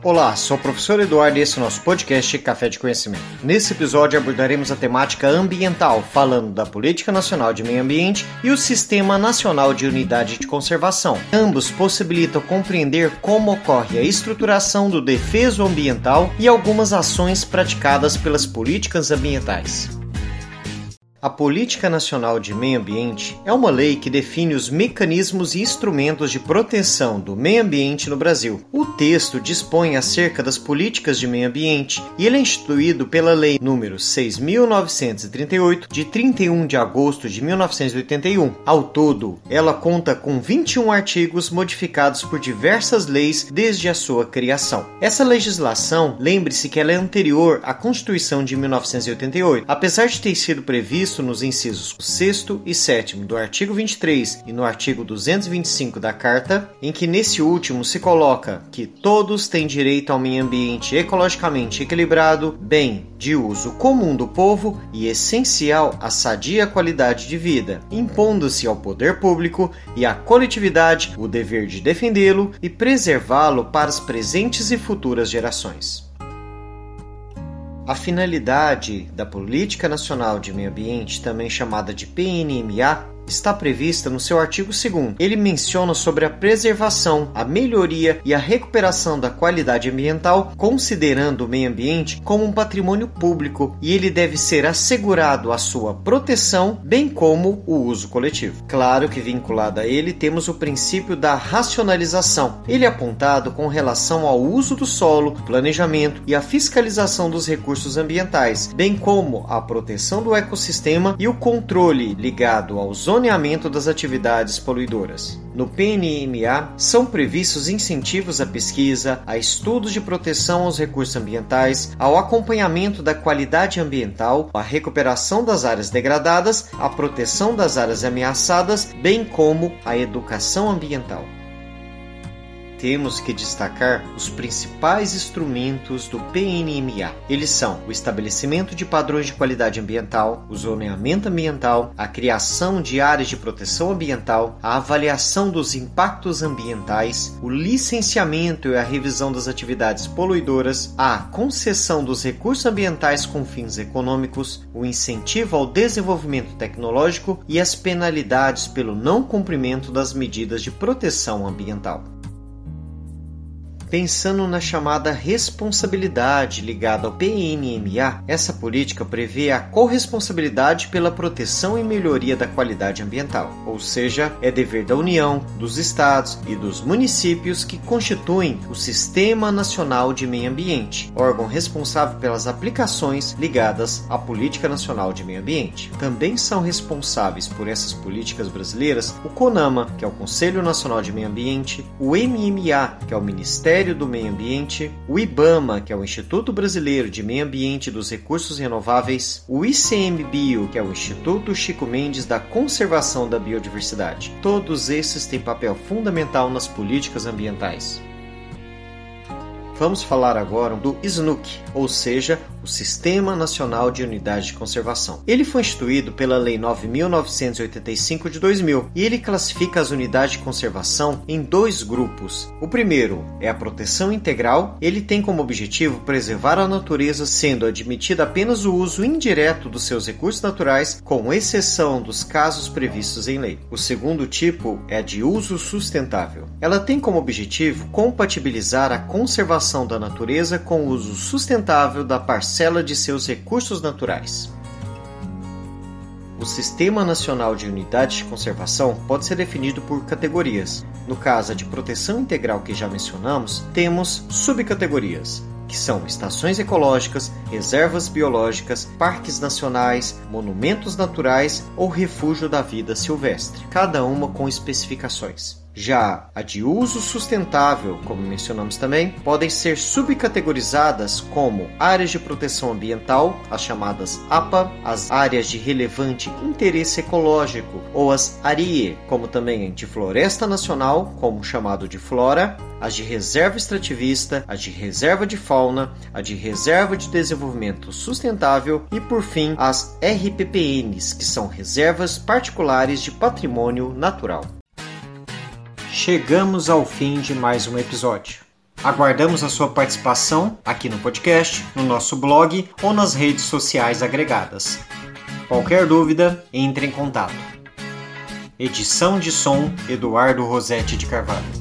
Olá, sou o professor Eduardo e esse é o nosso podcast Café de Conhecimento. Nesse episódio abordaremos a temática ambiental, falando da Política Nacional de Meio Ambiente e o Sistema Nacional de Unidade de Conservação. Ambos possibilitam compreender como ocorre a estruturação do defeso ambiental e algumas ações praticadas pelas políticas ambientais. A Política Nacional de Meio Ambiente é uma lei que define os mecanismos e instrumentos de proteção do meio ambiente no Brasil. O texto dispõe acerca das políticas de meio ambiente e ele é instituído pela Lei nº 6.938, de 31 de agosto de 1981. Ao todo, ela conta com 21 artigos modificados por diversas leis desde a sua criação. Essa legislação, lembre-se que ela é anterior à Constituição de 1988. Apesar de ter sido previsto previsto nos incisos 6 e 7 do artigo 23 e no artigo 225 da Carta, em que nesse último se coloca que todos têm direito ao meio ambiente ecologicamente equilibrado, bem de uso comum do povo e essencial à sadia qualidade de vida, impondo-se ao poder público e à coletividade o dever de defendê-lo e preservá-lo para as presentes e futuras gerações. A finalidade da Política Nacional de Meio Ambiente, também chamada de PNMA, está prevista no seu artigo 2. Ele menciona sobre a preservação, a melhoria e a recuperação da qualidade ambiental, considerando o meio ambiente como um patrimônio público e ele deve ser assegurado a sua proteção, bem como o uso coletivo. Claro que vinculado a ele temos o princípio da racionalização. Ele é apontado com relação ao uso do solo, planejamento e a fiscalização dos recursos ambientais, bem como a proteção do ecossistema e o controle ligado aos zoneamento das atividades poluidoras. No PNMA são previstos incentivos à pesquisa, a estudos de proteção aos recursos ambientais, ao acompanhamento da qualidade ambiental, à recuperação das áreas degradadas, à proteção das áreas ameaçadas, bem como à educação ambiental temos que destacar os principais instrumentos do PNMA. Eles são o estabelecimento de padrões de qualidade ambiental, o zoneamento ambiental, a criação de áreas de proteção ambiental, a avaliação dos impactos ambientais, o licenciamento e a revisão das atividades poluidoras, a concessão dos recursos ambientais com fins econômicos, o incentivo ao desenvolvimento tecnológico e as penalidades pelo não cumprimento das medidas de proteção ambiental pensando na chamada responsabilidade ligada ao PNMA, essa política prevê a corresponsabilidade pela proteção e melhoria da qualidade ambiental, ou seja, é dever da União, dos estados e dos municípios que constituem o Sistema Nacional de Meio Ambiente, órgão responsável pelas aplicações ligadas à Política Nacional de Meio Ambiente. Também são responsáveis por essas políticas brasileiras o CONAMA, que é o Conselho Nacional de Meio Ambiente, o MMA, que é o Ministério Ministério do Meio Ambiente, o IBAMA, que é o Instituto Brasileiro de Meio Ambiente e dos Recursos Renováveis, o ICMBio, que é o Instituto Chico Mendes da Conservação da Biodiversidade. Todos esses têm papel fundamental nas políticas ambientais. Vamos falar agora do SNUC, ou seja, Sistema Nacional de Unidade de Conservação. Ele foi instituído pela Lei 9.985 de 2000 e ele classifica as unidades de conservação em dois grupos. O primeiro é a proteção integral, ele tem como objetivo preservar a natureza, sendo admitido apenas o uso indireto dos seus recursos naturais, com exceção dos casos previstos em lei. O segundo tipo é de uso sustentável. Ela tem como objetivo compatibilizar a conservação conservação da natureza com o uso sustentável da parcela de seus recursos naturais. O Sistema Nacional de Unidades de Conservação pode ser definido por categorias. No caso de proteção integral que já mencionamos, temos subcategorias, que são estações ecológicas, reservas biológicas, parques nacionais, monumentos naturais ou refúgio da vida silvestre, cada uma com especificações. Já a de uso sustentável, como mencionamos também, podem ser subcategorizadas como áreas de proteção ambiental, as chamadas APA, as áreas de relevante interesse ecológico, ou as ARIE, como também de floresta nacional, como chamado de flora, as de reserva extrativista, as de reserva de fauna, a de reserva de desenvolvimento sustentável e, por fim, as RPPNs, que são reservas particulares de patrimônio natural. Chegamos ao fim de mais um episódio. Aguardamos a sua participação aqui no podcast, no nosso blog ou nas redes sociais agregadas. Qualquer dúvida, entre em contato. Edição de som Eduardo Rosetti de Carvalho.